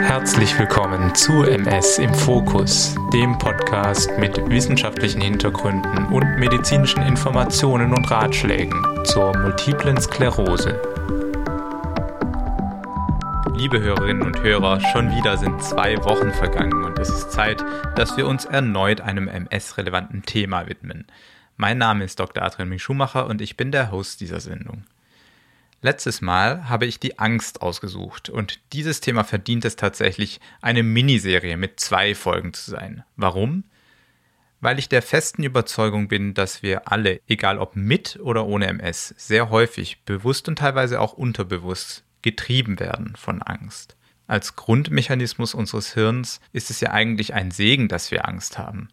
Herzlich willkommen zu MS im Fokus, dem Podcast mit wissenschaftlichen Hintergründen und medizinischen Informationen und Ratschlägen zur multiplen Sklerose. Liebe Hörerinnen und Hörer, schon wieder sind zwei Wochen vergangen und es ist Zeit, dass wir uns erneut einem MS-relevanten Thema widmen. Mein Name ist Dr. Adrian Schumacher und ich bin der Host dieser Sendung. Letztes Mal habe ich die Angst ausgesucht und dieses Thema verdient es tatsächlich, eine Miniserie mit zwei Folgen zu sein. Warum? Weil ich der festen Überzeugung bin, dass wir alle, egal ob mit oder ohne MS, sehr häufig, bewusst und teilweise auch unterbewusst, getrieben werden von Angst. Als Grundmechanismus unseres Hirns ist es ja eigentlich ein Segen, dass wir Angst haben.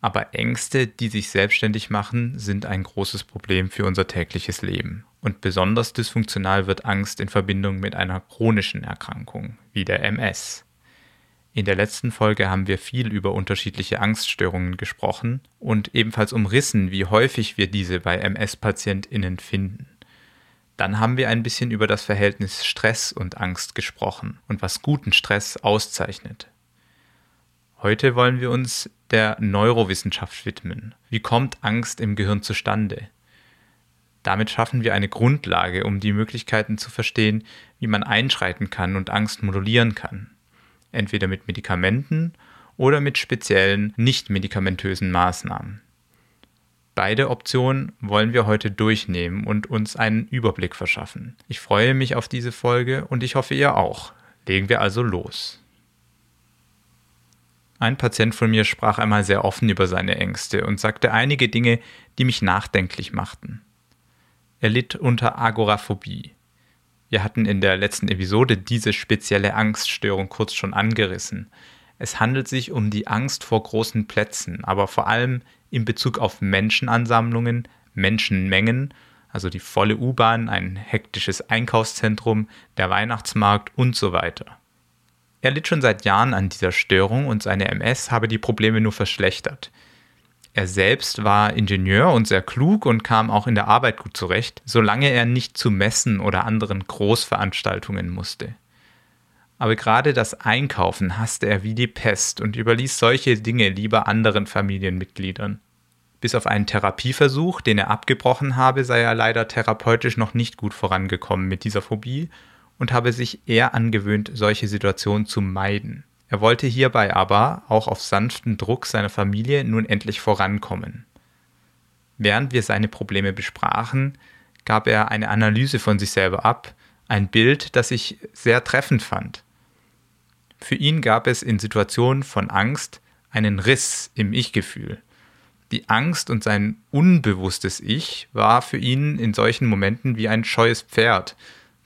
Aber Ängste, die sich selbstständig machen, sind ein großes Problem für unser tägliches Leben. Und besonders dysfunktional wird Angst in Verbindung mit einer chronischen Erkrankung, wie der MS. In der letzten Folge haben wir viel über unterschiedliche Angststörungen gesprochen und ebenfalls umrissen, wie häufig wir diese bei MS-PatientInnen finden. Dann haben wir ein bisschen über das Verhältnis Stress und Angst gesprochen und was guten Stress auszeichnet. Heute wollen wir uns der Neurowissenschaft widmen. Wie kommt Angst im Gehirn zustande? Damit schaffen wir eine Grundlage, um die Möglichkeiten zu verstehen, wie man einschreiten kann und Angst modulieren kann. Entweder mit Medikamenten oder mit speziellen nicht-medikamentösen Maßnahmen. Beide Optionen wollen wir heute durchnehmen und uns einen Überblick verschaffen. Ich freue mich auf diese Folge und ich hoffe ihr auch. Legen wir also los. Ein Patient von mir sprach einmal sehr offen über seine Ängste und sagte einige Dinge, die mich nachdenklich machten. Er litt unter Agoraphobie. Wir hatten in der letzten Episode diese spezielle Angststörung kurz schon angerissen. Es handelt sich um die Angst vor großen Plätzen, aber vor allem in Bezug auf Menschenansammlungen, Menschenmengen, also die volle U-Bahn, ein hektisches Einkaufszentrum, der Weihnachtsmarkt und so weiter. Er litt schon seit Jahren an dieser Störung und seine MS habe die Probleme nur verschlechtert. Er selbst war Ingenieur und sehr klug und kam auch in der Arbeit gut zurecht, solange er nicht zu Messen oder anderen Großveranstaltungen musste. Aber gerade das Einkaufen hasste er wie die Pest und überließ solche Dinge lieber anderen Familienmitgliedern. Bis auf einen Therapieversuch, den er abgebrochen habe, sei er leider therapeutisch noch nicht gut vorangekommen mit dieser Phobie und habe sich eher angewöhnt, solche Situationen zu meiden. Er wollte hierbei aber auch auf sanften Druck seiner Familie nun endlich vorankommen. Während wir seine Probleme besprachen, gab er eine Analyse von sich selber ab, ein Bild, das ich sehr treffend fand. Für ihn gab es in Situationen von Angst einen Riss im Ich-Gefühl. Die Angst und sein unbewusstes Ich war für ihn in solchen Momenten wie ein scheues Pferd,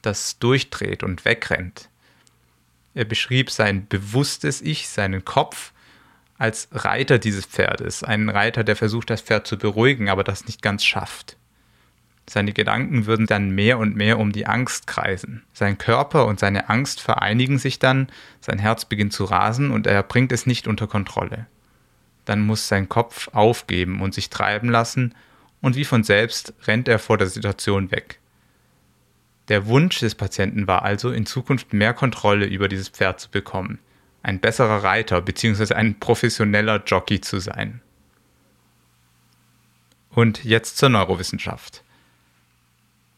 das durchdreht und wegrennt. Er beschrieb sein bewusstes Ich, seinen Kopf, als Reiter dieses Pferdes, einen Reiter, der versucht, das Pferd zu beruhigen, aber das nicht ganz schafft. Seine Gedanken würden dann mehr und mehr um die Angst kreisen. Sein Körper und seine Angst vereinigen sich dann, sein Herz beginnt zu rasen und er bringt es nicht unter Kontrolle. Dann muss sein Kopf aufgeben und sich treiben lassen, und wie von selbst rennt er vor der Situation weg. Der Wunsch des Patienten war also, in Zukunft mehr Kontrolle über dieses Pferd zu bekommen, ein besserer Reiter bzw. ein professioneller Jockey zu sein. Und jetzt zur Neurowissenschaft.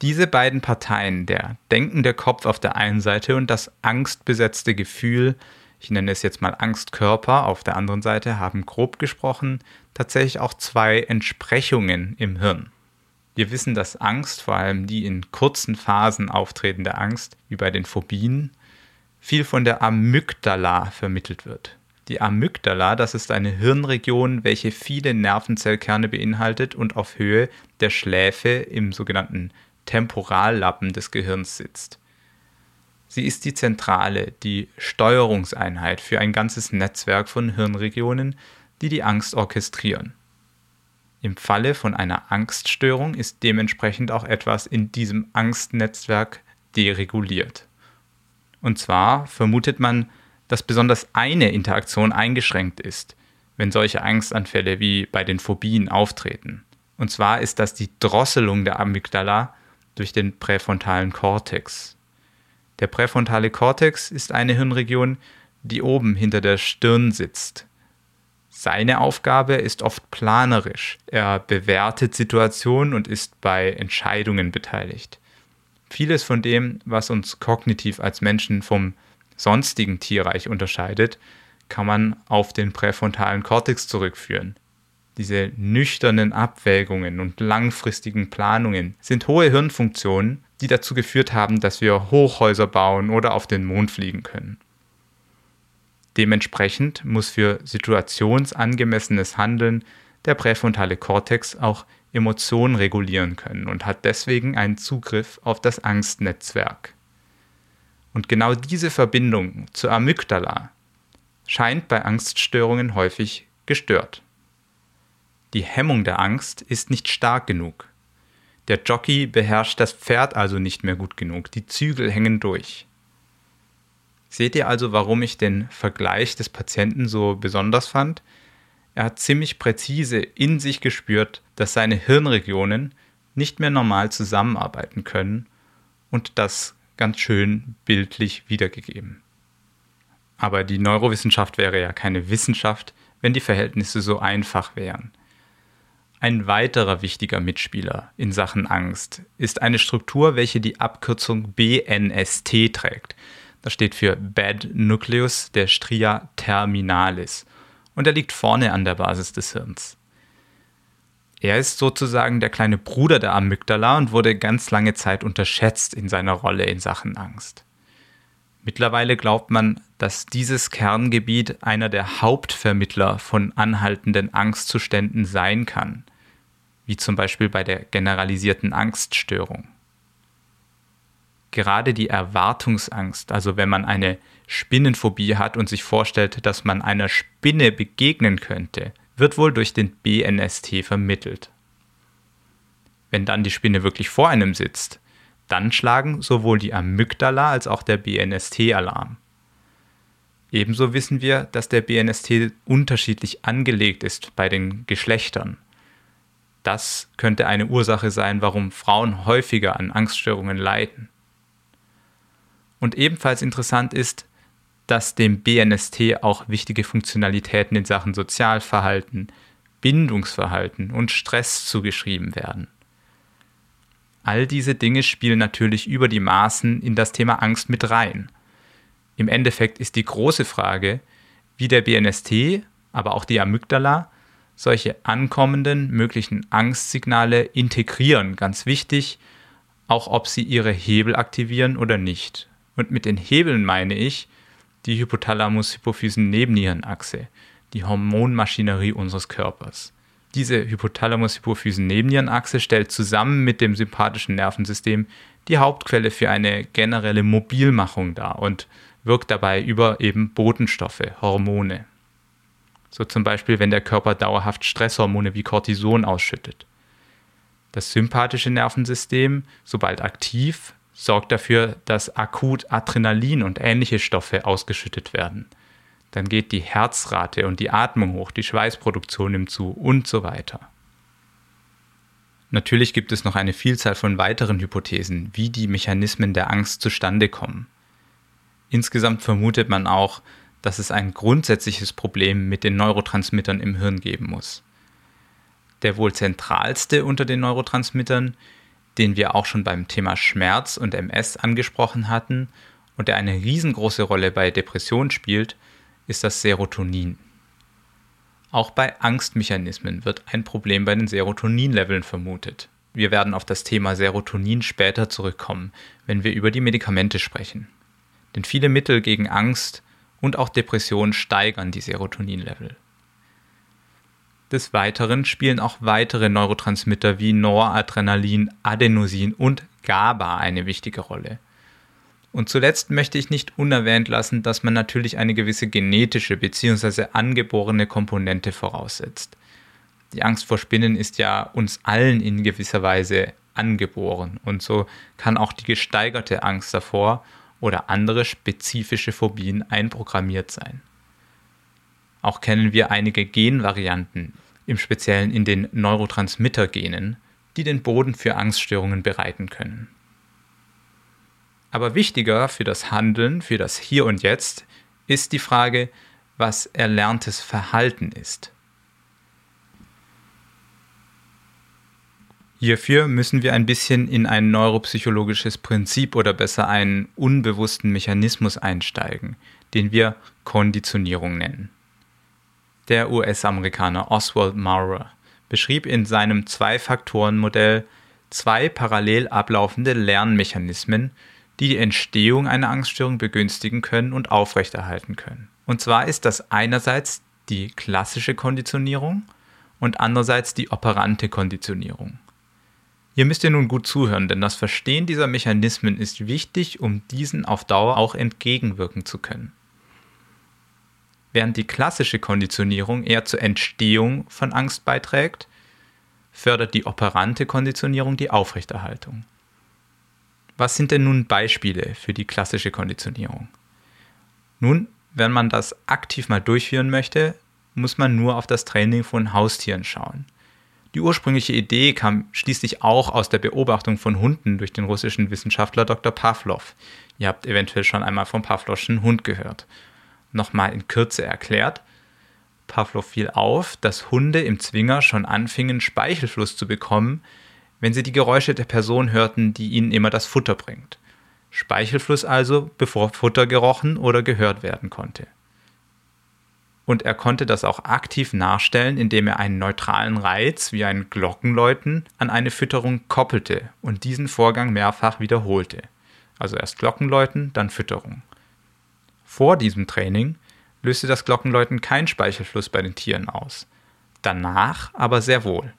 Diese beiden Parteien, der denkende Kopf auf der einen Seite und das angstbesetzte Gefühl, ich nenne es jetzt mal Angstkörper auf der anderen Seite, haben grob gesprochen tatsächlich auch zwei Entsprechungen im Hirn. Wir wissen, dass Angst, vor allem die in kurzen Phasen auftretende Angst, wie bei den Phobien, viel von der Amygdala vermittelt wird. Die Amygdala, das ist eine Hirnregion, welche viele Nervenzellkerne beinhaltet und auf Höhe der Schläfe im sogenannten Temporallappen des Gehirns sitzt. Sie ist die Zentrale, die Steuerungseinheit für ein ganzes Netzwerk von Hirnregionen, die die Angst orchestrieren. Im Falle von einer Angststörung ist dementsprechend auch etwas in diesem Angstnetzwerk dereguliert. Und zwar vermutet man, dass besonders eine Interaktion eingeschränkt ist, wenn solche Angstanfälle wie bei den Phobien auftreten. Und zwar ist das die Drosselung der Amygdala durch den präfrontalen Kortex. Der präfrontale Kortex ist eine Hirnregion, die oben hinter der Stirn sitzt. Seine Aufgabe ist oft planerisch. Er bewertet Situationen und ist bei Entscheidungen beteiligt. Vieles von dem, was uns kognitiv als Menschen vom sonstigen Tierreich unterscheidet, kann man auf den präfrontalen Kortex zurückführen. Diese nüchternen Abwägungen und langfristigen Planungen sind hohe Hirnfunktionen, die dazu geführt haben, dass wir Hochhäuser bauen oder auf den Mond fliegen können. Dementsprechend muss für situationsangemessenes Handeln der präfrontale Kortex auch Emotionen regulieren können und hat deswegen einen Zugriff auf das Angstnetzwerk. Und genau diese Verbindung zur Amygdala scheint bei Angststörungen häufig gestört. Die Hemmung der Angst ist nicht stark genug. Der Jockey beherrscht das Pferd also nicht mehr gut genug, die Zügel hängen durch. Seht ihr also, warum ich den Vergleich des Patienten so besonders fand? Er hat ziemlich präzise in sich gespürt, dass seine Hirnregionen nicht mehr normal zusammenarbeiten können und das ganz schön bildlich wiedergegeben. Aber die Neurowissenschaft wäre ja keine Wissenschaft, wenn die Verhältnisse so einfach wären. Ein weiterer wichtiger Mitspieler in Sachen Angst ist eine Struktur, welche die Abkürzung BNST trägt. Das steht für Bad Nucleus der Stria terminalis und er liegt vorne an der Basis des Hirns. Er ist sozusagen der kleine Bruder der Amygdala und wurde ganz lange Zeit unterschätzt in seiner Rolle in Sachen Angst. Mittlerweile glaubt man, dass dieses Kerngebiet einer der Hauptvermittler von anhaltenden Angstzuständen sein kann, wie zum Beispiel bei der generalisierten Angststörung gerade die Erwartungsangst, also wenn man eine Spinnenphobie hat und sich vorstellt, dass man einer Spinne begegnen könnte, wird wohl durch den BNST vermittelt. Wenn dann die Spinne wirklich vor einem sitzt, dann schlagen sowohl die Amygdala als auch der BNST Alarm. Ebenso wissen wir, dass der BNST unterschiedlich angelegt ist bei den Geschlechtern. Das könnte eine Ursache sein, warum Frauen häufiger an Angststörungen leiden. Und ebenfalls interessant ist, dass dem BNST auch wichtige Funktionalitäten in Sachen Sozialverhalten, Bindungsverhalten und Stress zugeschrieben werden. All diese Dinge spielen natürlich über die Maßen in das Thema Angst mit rein. Im Endeffekt ist die große Frage, wie der BNST, aber auch die Amygdala, solche ankommenden möglichen Angstsignale integrieren, ganz wichtig, auch ob sie ihre Hebel aktivieren oder nicht. Und mit den Hebeln meine ich die Hypothalamus-Hypophysen-Nebennierenachse, die Hormonmaschinerie unseres Körpers. Diese Hypothalamus-Hypophysen-Nebennierenachse stellt zusammen mit dem sympathischen Nervensystem die Hauptquelle für eine generelle Mobilmachung dar und wirkt dabei über eben Botenstoffe, Hormone. So zum Beispiel, wenn der Körper dauerhaft Stresshormone wie Cortison ausschüttet. Das sympathische Nervensystem, sobald aktiv, sorgt dafür, dass akut Adrenalin und ähnliche Stoffe ausgeschüttet werden. Dann geht die Herzrate und die Atmung hoch, die Schweißproduktion nimmt zu und so weiter. Natürlich gibt es noch eine Vielzahl von weiteren Hypothesen, wie die Mechanismen der Angst zustande kommen. Insgesamt vermutet man auch, dass es ein grundsätzliches Problem mit den Neurotransmittern im Hirn geben muss. Der wohl zentralste unter den Neurotransmittern den wir auch schon beim Thema Schmerz und MS angesprochen hatten und der eine riesengroße Rolle bei Depressionen spielt, ist das Serotonin. Auch bei Angstmechanismen wird ein Problem bei den Serotoninleveln vermutet. Wir werden auf das Thema Serotonin später zurückkommen, wenn wir über die Medikamente sprechen. Denn viele Mittel gegen Angst und auch Depressionen steigern die Serotoninlevel. Des Weiteren spielen auch weitere Neurotransmitter wie Noradrenalin, Adenosin und GABA eine wichtige Rolle. Und zuletzt möchte ich nicht unerwähnt lassen, dass man natürlich eine gewisse genetische bzw. angeborene Komponente voraussetzt. Die Angst vor Spinnen ist ja uns allen in gewisser Weise angeboren und so kann auch die gesteigerte Angst davor oder andere spezifische Phobien einprogrammiert sein. Auch kennen wir einige Genvarianten, im Speziellen in den Neurotransmittergenen, die den Boden für Angststörungen bereiten können. Aber wichtiger für das Handeln, für das Hier und Jetzt, ist die Frage, was erlerntes Verhalten ist. Hierfür müssen wir ein bisschen in ein neuropsychologisches Prinzip oder besser einen unbewussten Mechanismus einsteigen, den wir Konditionierung nennen. Der US-Amerikaner Oswald Maurer beschrieb in seinem Zwei-Faktoren-Modell zwei parallel ablaufende Lernmechanismen, die die Entstehung einer Angststörung begünstigen können und aufrechterhalten können. Und zwar ist das einerseits die klassische Konditionierung und andererseits die operante Konditionierung. Hier müsst ihr nun gut zuhören, denn das Verstehen dieser Mechanismen ist wichtig, um diesen auf Dauer auch entgegenwirken zu können. Während die klassische Konditionierung eher zur Entstehung von Angst beiträgt, fördert die operante Konditionierung die Aufrechterhaltung. Was sind denn nun Beispiele für die klassische Konditionierung? Nun, wenn man das aktiv mal durchführen möchte, muss man nur auf das Training von Haustieren schauen. Die ursprüngliche Idee kam schließlich auch aus der Beobachtung von Hunden durch den russischen Wissenschaftler Dr. Pavlov. Ihr habt eventuell schon einmal vom Pavlovschen Hund gehört. Nochmal in Kürze erklärt. Pavlov fiel auf, dass Hunde im Zwinger schon anfingen, Speichelfluss zu bekommen, wenn sie die Geräusche der Person hörten, die ihnen immer das Futter bringt. Speichelfluss also, bevor Futter gerochen oder gehört werden konnte und er konnte das auch aktiv nachstellen, indem er einen neutralen Reiz wie ein Glockenläuten an eine Fütterung koppelte und diesen Vorgang mehrfach wiederholte. Also erst Glockenläuten, dann Fütterung. Vor diesem Training löste das Glockenläuten keinen Speichelfluss bei den Tieren aus, danach aber sehr wohl.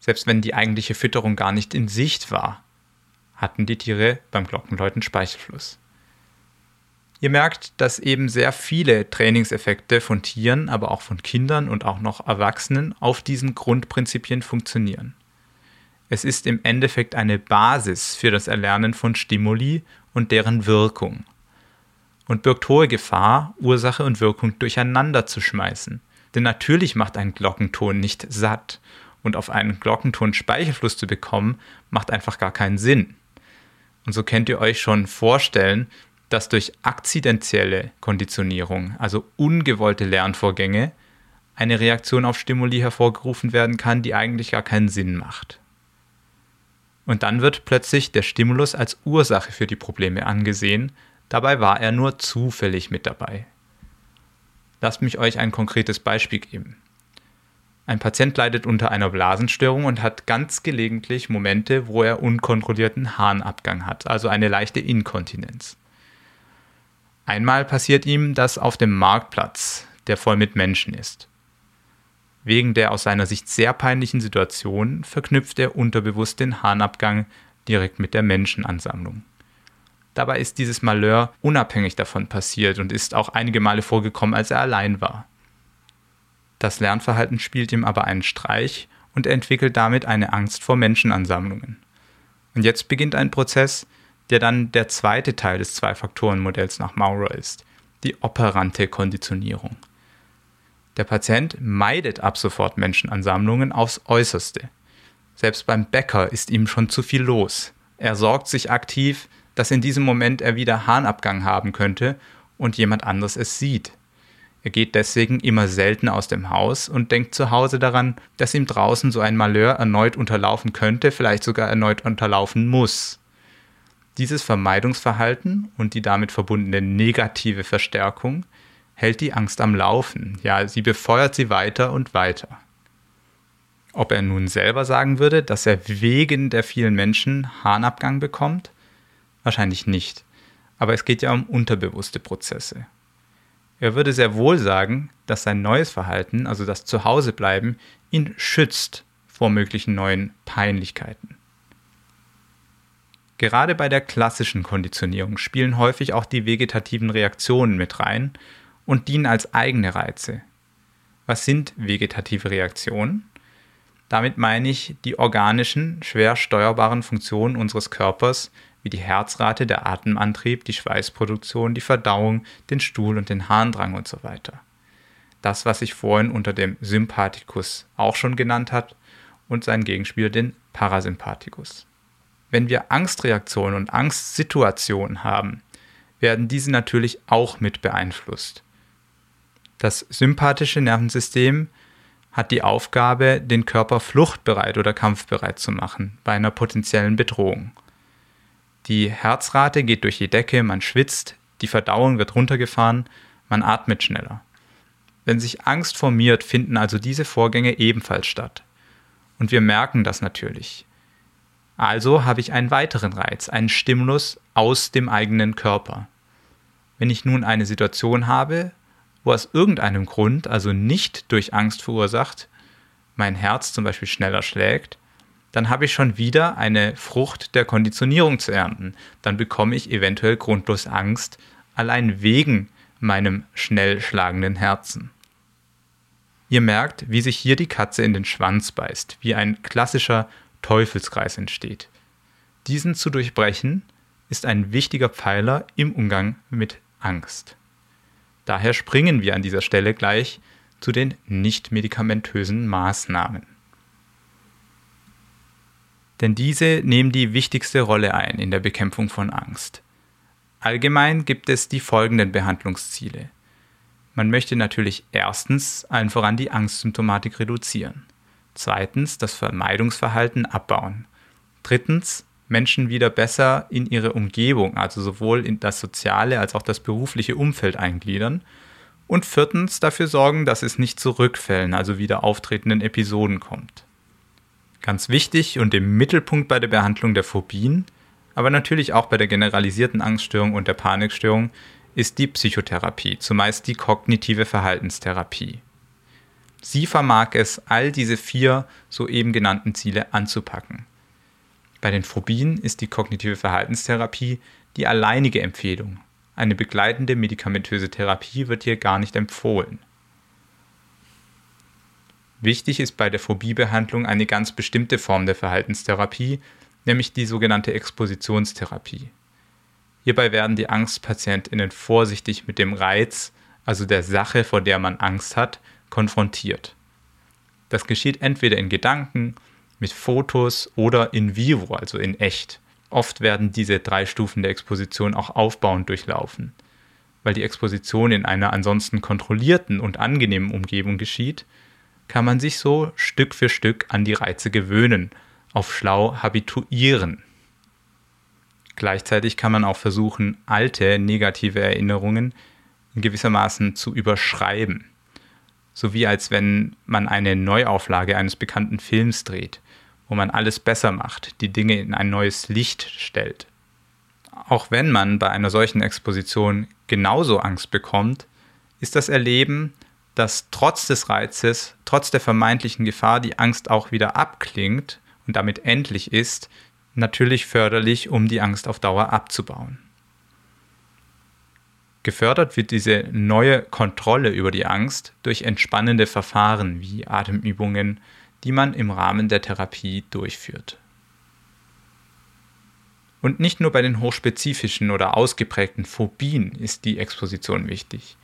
Selbst wenn die eigentliche Fütterung gar nicht in Sicht war, hatten die Tiere beim Glockenläuten Speichelfluss. Ihr merkt, dass eben sehr viele Trainingseffekte von Tieren, aber auch von Kindern und auch noch Erwachsenen auf diesen Grundprinzipien funktionieren. Es ist im Endeffekt eine Basis für das Erlernen von Stimuli und deren Wirkung und birgt hohe Gefahr, Ursache und Wirkung durcheinander zu schmeißen. Denn natürlich macht ein Glockenton nicht satt und auf einen Glockenton Speichelfluss zu bekommen, macht einfach gar keinen Sinn. Und so könnt ihr euch schon vorstellen, dass durch akzidentielle Konditionierung, also ungewollte Lernvorgänge, eine Reaktion auf Stimuli hervorgerufen werden kann, die eigentlich gar keinen Sinn macht. Und dann wird plötzlich der Stimulus als Ursache für die Probleme angesehen, dabei war er nur zufällig mit dabei. Lasst mich euch ein konkretes Beispiel geben. Ein Patient leidet unter einer Blasenstörung und hat ganz gelegentlich Momente, wo er unkontrollierten Harnabgang hat, also eine leichte Inkontinenz. Einmal passiert ihm das auf dem Marktplatz, der voll mit Menschen ist. Wegen der aus seiner Sicht sehr peinlichen Situation verknüpft er unterbewusst den Harnabgang direkt mit der Menschenansammlung. Dabei ist dieses Malheur unabhängig davon passiert und ist auch einige Male vorgekommen, als er allein war. Das Lernverhalten spielt ihm aber einen Streich und er entwickelt damit eine Angst vor Menschenansammlungen. Und jetzt beginnt ein Prozess, der dann der zweite Teil des Zwei-Faktoren-Modells nach Maurer ist, die operante Konditionierung. Der Patient meidet ab sofort Menschenansammlungen aufs Äußerste. Selbst beim Bäcker ist ihm schon zu viel los. Er sorgt sich aktiv, dass in diesem Moment er wieder Harnabgang haben könnte und jemand anderes es sieht. Er geht deswegen immer selten aus dem Haus und denkt zu Hause daran, dass ihm draußen so ein Malheur erneut unterlaufen könnte, vielleicht sogar erneut unterlaufen muss. Dieses Vermeidungsverhalten und die damit verbundene negative Verstärkung hält die Angst am Laufen. Ja, sie befeuert sie weiter und weiter. Ob er nun selber sagen würde, dass er wegen der vielen Menschen Harnabgang bekommt? Wahrscheinlich nicht. Aber es geht ja um unterbewusste Prozesse. Er würde sehr wohl sagen, dass sein neues Verhalten, also das Zuhausebleiben, ihn schützt vor möglichen neuen Peinlichkeiten. Gerade bei der klassischen Konditionierung spielen häufig auch die vegetativen Reaktionen mit rein und dienen als eigene Reize. Was sind vegetative Reaktionen? Damit meine ich die organischen, schwer steuerbaren Funktionen unseres Körpers, wie die Herzrate, der Atemantrieb, die Schweißproduktion, die Verdauung, den Stuhl und den Harndrang und so weiter. Das, was ich vorhin unter dem Sympathikus auch schon genannt hat und sein Gegenspieler den Parasympathikus. wenn wir Angstreaktionen und Angstsituationen haben, werden diese natürlich auch mit beeinflusst. Das sympathische Nervensystem hat die Aufgabe, den Körper fluchtbereit oder kampfbereit zu machen bei einer potenziellen Bedrohung. Die Herzrate geht durch die Decke, man schwitzt, die Verdauung wird runtergefahren, man atmet schneller. Wenn sich Angst formiert, finden also diese Vorgänge ebenfalls statt. Und wir merken das natürlich. Also habe ich einen weiteren Reiz, einen Stimulus aus dem eigenen Körper. Wenn ich nun eine Situation habe, wo aus irgendeinem Grund, also nicht durch Angst verursacht, mein Herz zum Beispiel schneller schlägt, dann habe ich schon wieder eine Frucht der Konditionierung zu ernten. Dann bekomme ich eventuell grundlos Angst, allein wegen meinem schnell schlagenden Herzen. Ihr merkt, wie sich hier die Katze in den Schwanz beißt, wie ein klassischer Teufelskreis entsteht. Diesen zu durchbrechen ist ein wichtiger Pfeiler im Umgang mit Angst. Daher springen wir an dieser Stelle gleich zu den nicht-medikamentösen Maßnahmen. Denn diese nehmen die wichtigste Rolle ein in der Bekämpfung von Angst. Allgemein gibt es die folgenden Behandlungsziele. Man möchte natürlich erstens allen voran die Angstsymptomatik reduzieren. Zweitens das Vermeidungsverhalten abbauen. Drittens Menschen wieder besser in ihre Umgebung, also sowohl in das soziale als auch das berufliche Umfeld eingliedern. Und viertens dafür sorgen, dass es nicht zu Rückfällen, also wieder auftretenden Episoden kommt. Ganz wichtig und im Mittelpunkt bei der Behandlung der Phobien, aber natürlich auch bei der generalisierten Angststörung und der Panikstörung, ist die Psychotherapie, zumeist die kognitive Verhaltenstherapie. Sie vermag es, all diese vier soeben genannten Ziele anzupacken. Bei den Phobien ist die kognitive Verhaltenstherapie die alleinige Empfehlung. Eine begleitende medikamentöse Therapie wird hier gar nicht empfohlen. Wichtig ist bei der Phobiebehandlung eine ganz bestimmte Form der Verhaltenstherapie, nämlich die sogenannte Expositionstherapie. Hierbei werden die Angstpatientinnen vorsichtig mit dem Reiz, also der Sache, vor der man Angst hat, konfrontiert. Das geschieht entweder in Gedanken, mit Fotos oder in vivo, also in echt. Oft werden diese drei Stufen der Exposition auch aufbauend durchlaufen. Weil die Exposition in einer ansonsten kontrollierten und angenehmen Umgebung geschieht, kann man sich so Stück für Stück an die Reize gewöhnen, auf schlau habituieren. Gleichzeitig kann man auch versuchen, alte negative Erinnerungen in gewissermaßen zu überschreiben. So wie als wenn man eine Neuauflage eines bekannten Films dreht wo man alles besser macht, die Dinge in ein neues Licht stellt. Auch wenn man bei einer solchen Exposition genauso Angst bekommt, ist das Erleben, dass trotz des Reizes, trotz der vermeintlichen Gefahr die Angst auch wieder abklingt und damit endlich ist, natürlich förderlich, um die Angst auf Dauer abzubauen. Gefördert wird diese neue Kontrolle über die Angst durch entspannende Verfahren wie Atemübungen, die man im Rahmen der Therapie durchführt. Und nicht nur bei den hochspezifischen oder ausgeprägten Phobien ist die Exposition wichtig.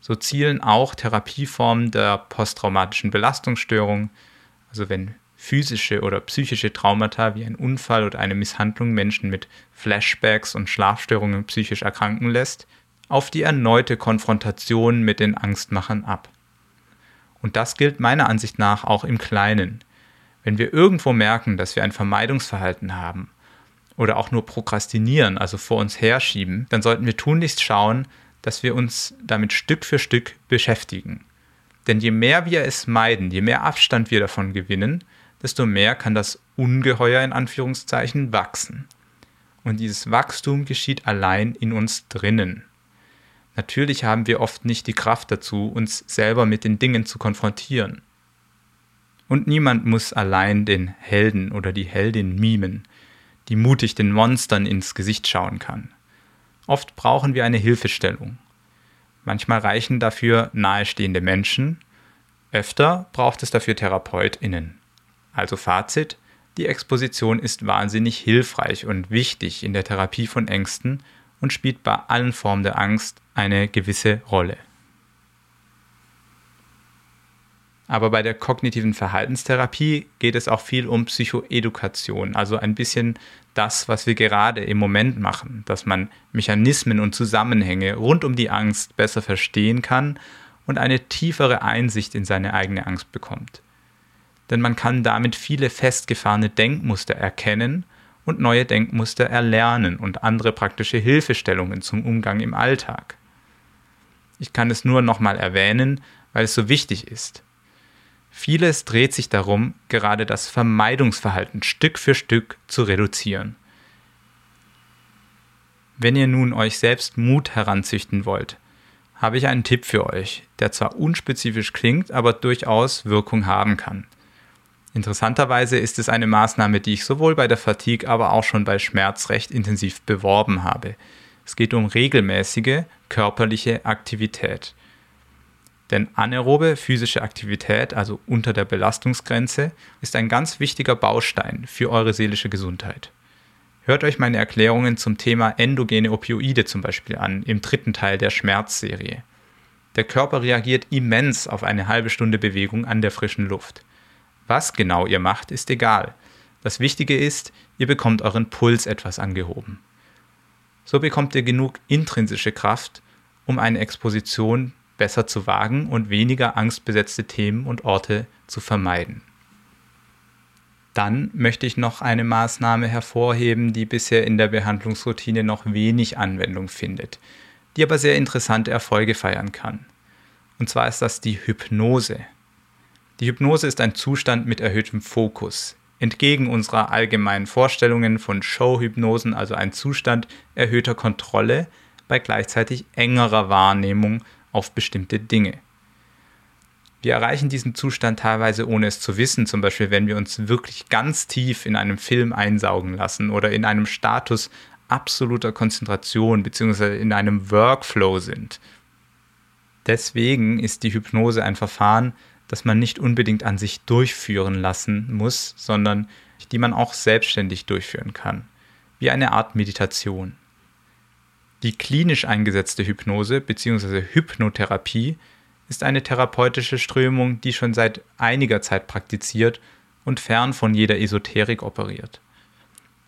So zielen auch Therapieformen der posttraumatischen Belastungsstörung, also wenn physische oder psychische Traumata wie ein Unfall oder eine Misshandlung Menschen mit Flashbacks und Schlafstörungen psychisch erkranken lässt, auf die erneute Konfrontation mit den Angstmachern ab. Und das gilt meiner Ansicht nach auch im Kleinen. Wenn wir irgendwo merken, dass wir ein Vermeidungsverhalten haben oder auch nur prokrastinieren, also vor uns herschieben, dann sollten wir tunlichst schauen, dass wir uns damit Stück für Stück beschäftigen. Denn je mehr wir es meiden, je mehr Abstand wir davon gewinnen, desto mehr kann das Ungeheuer in Anführungszeichen wachsen. Und dieses Wachstum geschieht allein in uns drinnen. Natürlich haben wir oft nicht die Kraft dazu, uns selber mit den Dingen zu konfrontieren. Und niemand muss allein den Helden oder die Heldin mimen, die mutig den Monstern ins Gesicht schauen kann. Oft brauchen wir eine Hilfestellung. Manchmal reichen dafür nahestehende Menschen, öfter braucht es dafür Therapeutinnen. Also Fazit, die Exposition ist wahnsinnig hilfreich und wichtig in der Therapie von Ängsten und spielt bei allen Formen der Angst eine gewisse Rolle. Aber bei der kognitiven Verhaltenstherapie geht es auch viel um Psychoedukation, also ein bisschen das, was wir gerade im Moment machen, dass man Mechanismen und Zusammenhänge rund um die Angst besser verstehen kann und eine tiefere Einsicht in seine eigene Angst bekommt. Denn man kann damit viele festgefahrene Denkmuster erkennen und neue Denkmuster erlernen und andere praktische Hilfestellungen zum Umgang im Alltag. Ich kann es nur nochmal erwähnen, weil es so wichtig ist. Vieles dreht sich darum, gerade das Vermeidungsverhalten Stück für Stück zu reduzieren. Wenn ihr nun euch selbst Mut heranzüchten wollt, habe ich einen Tipp für euch, der zwar unspezifisch klingt, aber durchaus Wirkung haben kann. Interessanterweise ist es eine Maßnahme, die ich sowohl bei der Fatigue, aber auch schon bei Schmerz recht intensiv beworben habe. Es geht um regelmäßige körperliche Aktivität. Denn anaerobe physische Aktivität, also unter der Belastungsgrenze, ist ein ganz wichtiger Baustein für eure seelische Gesundheit. Hört euch meine Erklärungen zum Thema endogene Opioide zum Beispiel an, im dritten Teil der Schmerzserie. Der Körper reagiert immens auf eine halbe Stunde Bewegung an der frischen Luft. Was genau ihr macht, ist egal. Das Wichtige ist, ihr bekommt euren Puls etwas angehoben. So bekommt ihr genug intrinsische Kraft, um eine Exposition besser zu wagen und weniger angstbesetzte Themen und Orte zu vermeiden. Dann möchte ich noch eine Maßnahme hervorheben, die bisher in der Behandlungsroutine noch wenig Anwendung findet, die aber sehr interessante Erfolge feiern kann. Und zwar ist das die Hypnose. Die Hypnose ist ein Zustand mit erhöhtem Fokus. Entgegen unserer allgemeinen Vorstellungen von Showhypnosen, also ein Zustand erhöhter Kontrolle bei gleichzeitig engerer Wahrnehmung auf bestimmte Dinge. Wir erreichen diesen Zustand teilweise ohne es zu wissen, zum Beispiel wenn wir uns wirklich ganz tief in einem Film einsaugen lassen oder in einem Status absoluter Konzentration bzw. in einem Workflow sind. Deswegen ist die Hypnose ein Verfahren, das man nicht unbedingt an sich durchführen lassen muss, sondern die man auch selbstständig durchführen kann, wie eine Art Meditation. Die klinisch eingesetzte Hypnose bzw. Hypnotherapie ist eine therapeutische Strömung, die schon seit einiger Zeit praktiziert und fern von jeder Esoterik operiert.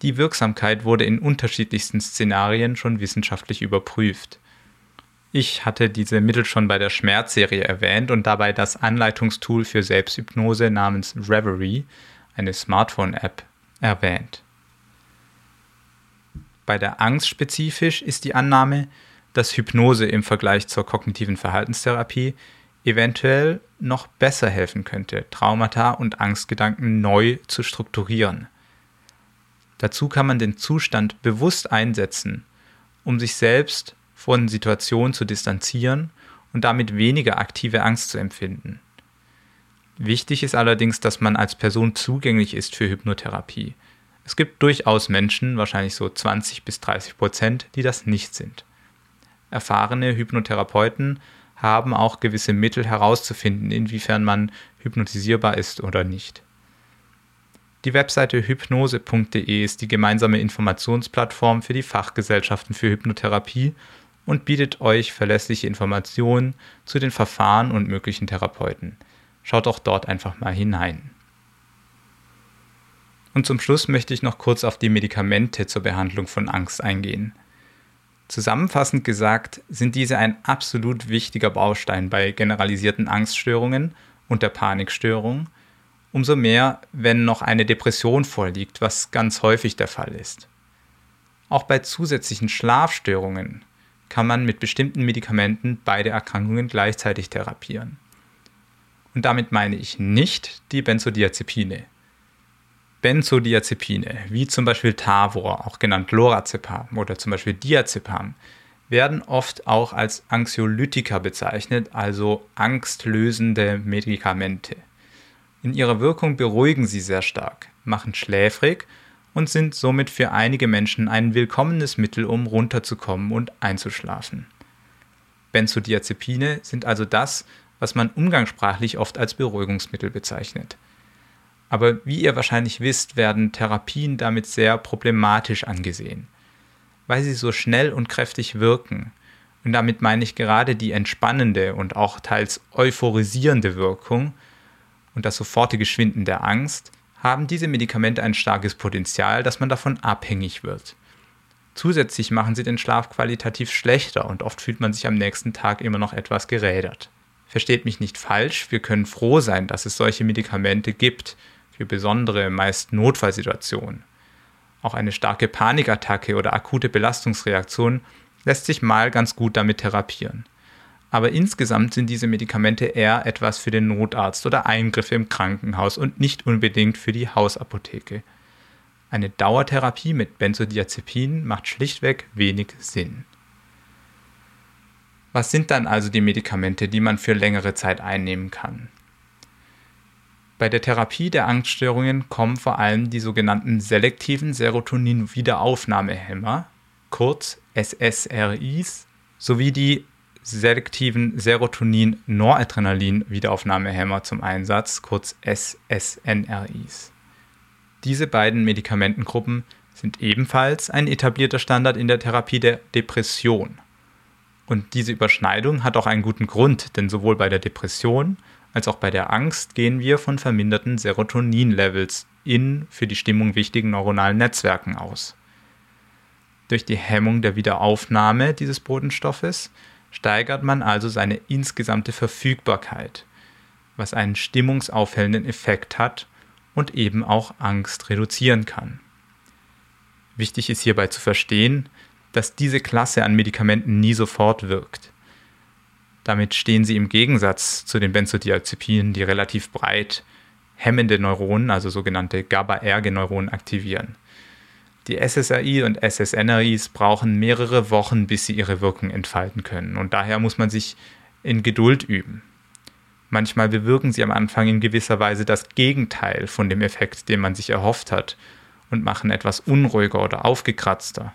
Die Wirksamkeit wurde in unterschiedlichsten Szenarien schon wissenschaftlich überprüft. Ich hatte diese Mittel schon bei der Schmerzserie erwähnt und dabei das Anleitungstool für Selbsthypnose namens Reverie, eine Smartphone-App, erwähnt. Bei der Angst spezifisch ist die Annahme, dass Hypnose im Vergleich zur kognitiven Verhaltenstherapie eventuell noch besser helfen könnte, Traumata und Angstgedanken neu zu strukturieren. Dazu kann man den Zustand bewusst einsetzen, um sich selbst von Situationen zu distanzieren und damit weniger aktive Angst zu empfinden. Wichtig ist allerdings, dass man als Person zugänglich ist für Hypnotherapie. Es gibt durchaus Menschen, wahrscheinlich so 20 bis 30 Prozent, die das nicht sind. Erfahrene Hypnotherapeuten haben auch gewisse Mittel herauszufinden, inwiefern man hypnotisierbar ist oder nicht. Die Webseite hypnose.de ist die gemeinsame Informationsplattform für die Fachgesellschaften für Hypnotherapie und bietet euch verlässliche Informationen zu den Verfahren und möglichen Therapeuten. Schaut auch dort einfach mal hinein. Und zum Schluss möchte ich noch kurz auf die Medikamente zur Behandlung von Angst eingehen. Zusammenfassend gesagt sind diese ein absolut wichtiger Baustein bei generalisierten Angststörungen und der Panikstörung, umso mehr, wenn noch eine Depression vorliegt, was ganz häufig der Fall ist. Auch bei zusätzlichen Schlafstörungen kann man mit bestimmten Medikamenten beide Erkrankungen gleichzeitig therapieren. Und damit meine ich nicht die Benzodiazepine. Benzodiazepine, wie zum Beispiel Tavor, auch genannt Lorazepam oder zum Beispiel Diazepam, werden oft auch als Anxiolytika bezeichnet, also angstlösende Medikamente. In ihrer Wirkung beruhigen sie sehr stark, machen schläfrig und sind somit für einige Menschen ein willkommenes Mittel, um runterzukommen und einzuschlafen. Benzodiazepine sind also das, was man umgangssprachlich oft als Beruhigungsmittel bezeichnet. Aber wie ihr wahrscheinlich wisst, werden Therapien damit sehr problematisch angesehen, weil sie so schnell und kräftig wirken. Und damit meine ich gerade die entspannende und auch teils euphorisierende Wirkung und das sofortige Schwinden der Angst haben diese Medikamente ein starkes Potenzial, dass man davon abhängig wird. Zusätzlich machen sie den Schlaf qualitativ schlechter und oft fühlt man sich am nächsten Tag immer noch etwas gerädert. Versteht mich nicht falsch, wir können froh sein, dass es solche Medikamente gibt für besondere, meist Notfallsituationen. Auch eine starke Panikattacke oder akute Belastungsreaktion lässt sich mal ganz gut damit therapieren. Aber insgesamt sind diese Medikamente eher etwas für den Notarzt oder Eingriffe im Krankenhaus und nicht unbedingt für die Hausapotheke. Eine Dauertherapie mit Benzodiazepinen macht schlichtweg wenig Sinn. Was sind dann also die Medikamente, die man für längere Zeit einnehmen kann? Bei der Therapie der Angststörungen kommen vor allem die sogenannten selektiven Serotonin-Wiederaufnahmehämmer, kurz SSRIs, sowie die selektiven Serotonin-Noradrenalin-Wiederaufnahmehämmer zum Einsatz, kurz SSNRIs. Diese beiden Medikamentengruppen sind ebenfalls ein etablierter Standard in der Therapie der Depression. Und diese Überschneidung hat auch einen guten Grund, denn sowohl bei der Depression als auch bei der Angst gehen wir von verminderten Serotonin-Levels in für die Stimmung wichtigen neuronalen Netzwerken aus. Durch die Hemmung der Wiederaufnahme dieses Bodenstoffes steigert man also seine insgesamte Verfügbarkeit, was einen stimmungsaufhellenden Effekt hat und eben auch Angst reduzieren kann. Wichtig ist hierbei zu verstehen, dass diese Klasse an Medikamenten nie sofort wirkt. Damit stehen sie im Gegensatz zu den Benzodiazepinen, die relativ breit hemmende Neuronen, also sogenannte GABAerge-Neuronen, aktivieren. Die SSRI und SSNRIs brauchen mehrere Wochen, bis sie ihre Wirkung entfalten können. Und daher muss man sich in Geduld üben. Manchmal bewirken sie am Anfang in gewisser Weise das Gegenteil von dem Effekt, den man sich erhofft hat, und machen etwas unruhiger oder aufgekratzter.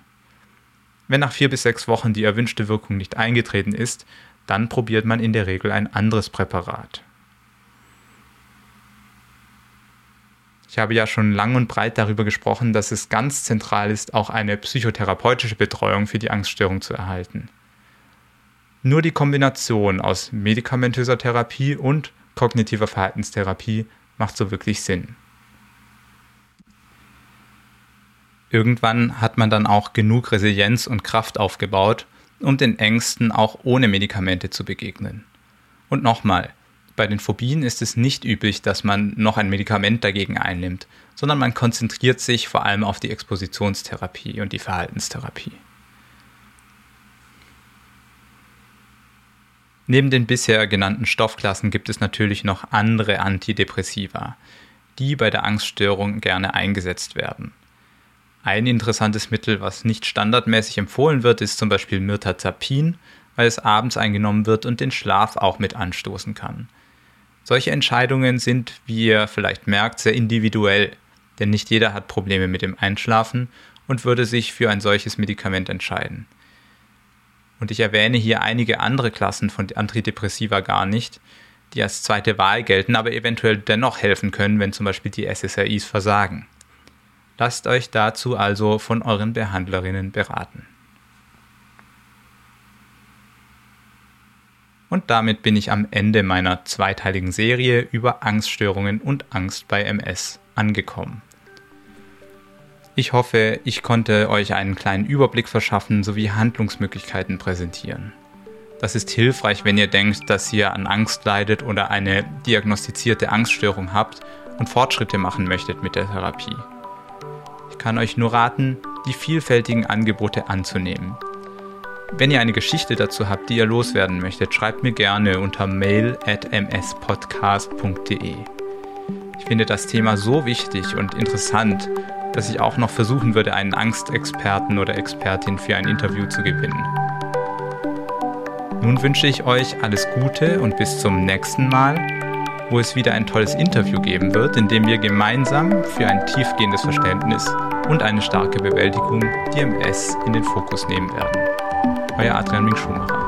Wenn nach vier bis sechs Wochen die erwünschte Wirkung nicht eingetreten ist, dann probiert man in der Regel ein anderes Präparat. Ich habe ja schon lang und breit darüber gesprochen, dass es ganz zentral ist, auch eine psychotherapeutische Betreuung für die Angststörung zu erhalten. Nur die Kombination aus medikamentöser Therapie und kognitiver Verhaltenstherapie macht so wirklich Sinn. Irgendwann hat man dann auch genug Resilienz und Kraft aufgebaut, um den Ängsten auch ohne Medikamente zu begegnen. Und nochmal, bei den Phobien ist es nicht üblich, dass man noch ein Medikament dagegen einnimmt, sondern man konzentriert sich vor allem auf die Expositionstherapie und die Verhaltenstherapie. Neben den bisher genannten Stoffklassen gibt es natürlich noch andere Antidepressiva, die bei der Angststörung gerne eingesetzt werden. Ein interessantes Mittel, was nicht standardmäßig empfohlen wird, ist zum Beispiel Mirtazapin, weil es abends eingenommen wird und den Schlaf auch mit anstoßen kann. Solche Entscheidungen sind, wie ihr vielleicht merkt, sehr individuell, denn nicht jeder hat Probleme mit dem Einschlafen und würde sich für ein solches Medikament entscheiden. Und ich erwähne hier einige andere Klassen von Antidepressiva gar nicht, die als zweite Wahl gelten, aber eventuell dennoch helfen können, wenn zum Beispiel die SSRIs versagen. Lasst euch dazu also von euren Behandlerinnen beraten. Und damit bin ich am Ende meiner zweiteiligen Serie über Angststörungen und Angst bei MS angekommen. Ich hoffe, ich konnte euch einen kleinen Überblick verschaffen sowie Handlungsmöglichkeiten präsentieren. Das ist hilfreich, wenn ihr denkt, dass ihr an Angst leidet oder eine diagnostizierte Angststörung habt und Fortschritte machen möchtet mit der Therapie. Kann euch nur raten, die vielfältigen Angebote anzunehmen. Wenn ihr eine Geschichte dazu habt, die ihr loswerden möchtet, schreibt mir gerne unter mail at mspodcast.de. Ich finde das Thema so wichtig und interessant, dass ich auch noch versuchen würde, einen Angstexperten oder Expertin für ein Interview zu gewinnen. Nun wünsche ich euch alles Gute und bis zum nächsten Mal, wo es wieder ein tolles Interview geben wird, in dem wir gemeinsam für ein tiefgehendes Verständnis und eine starke Bewältigung die MS in den Fokus nehmen werden. Euer Adrian Ming Schumacher.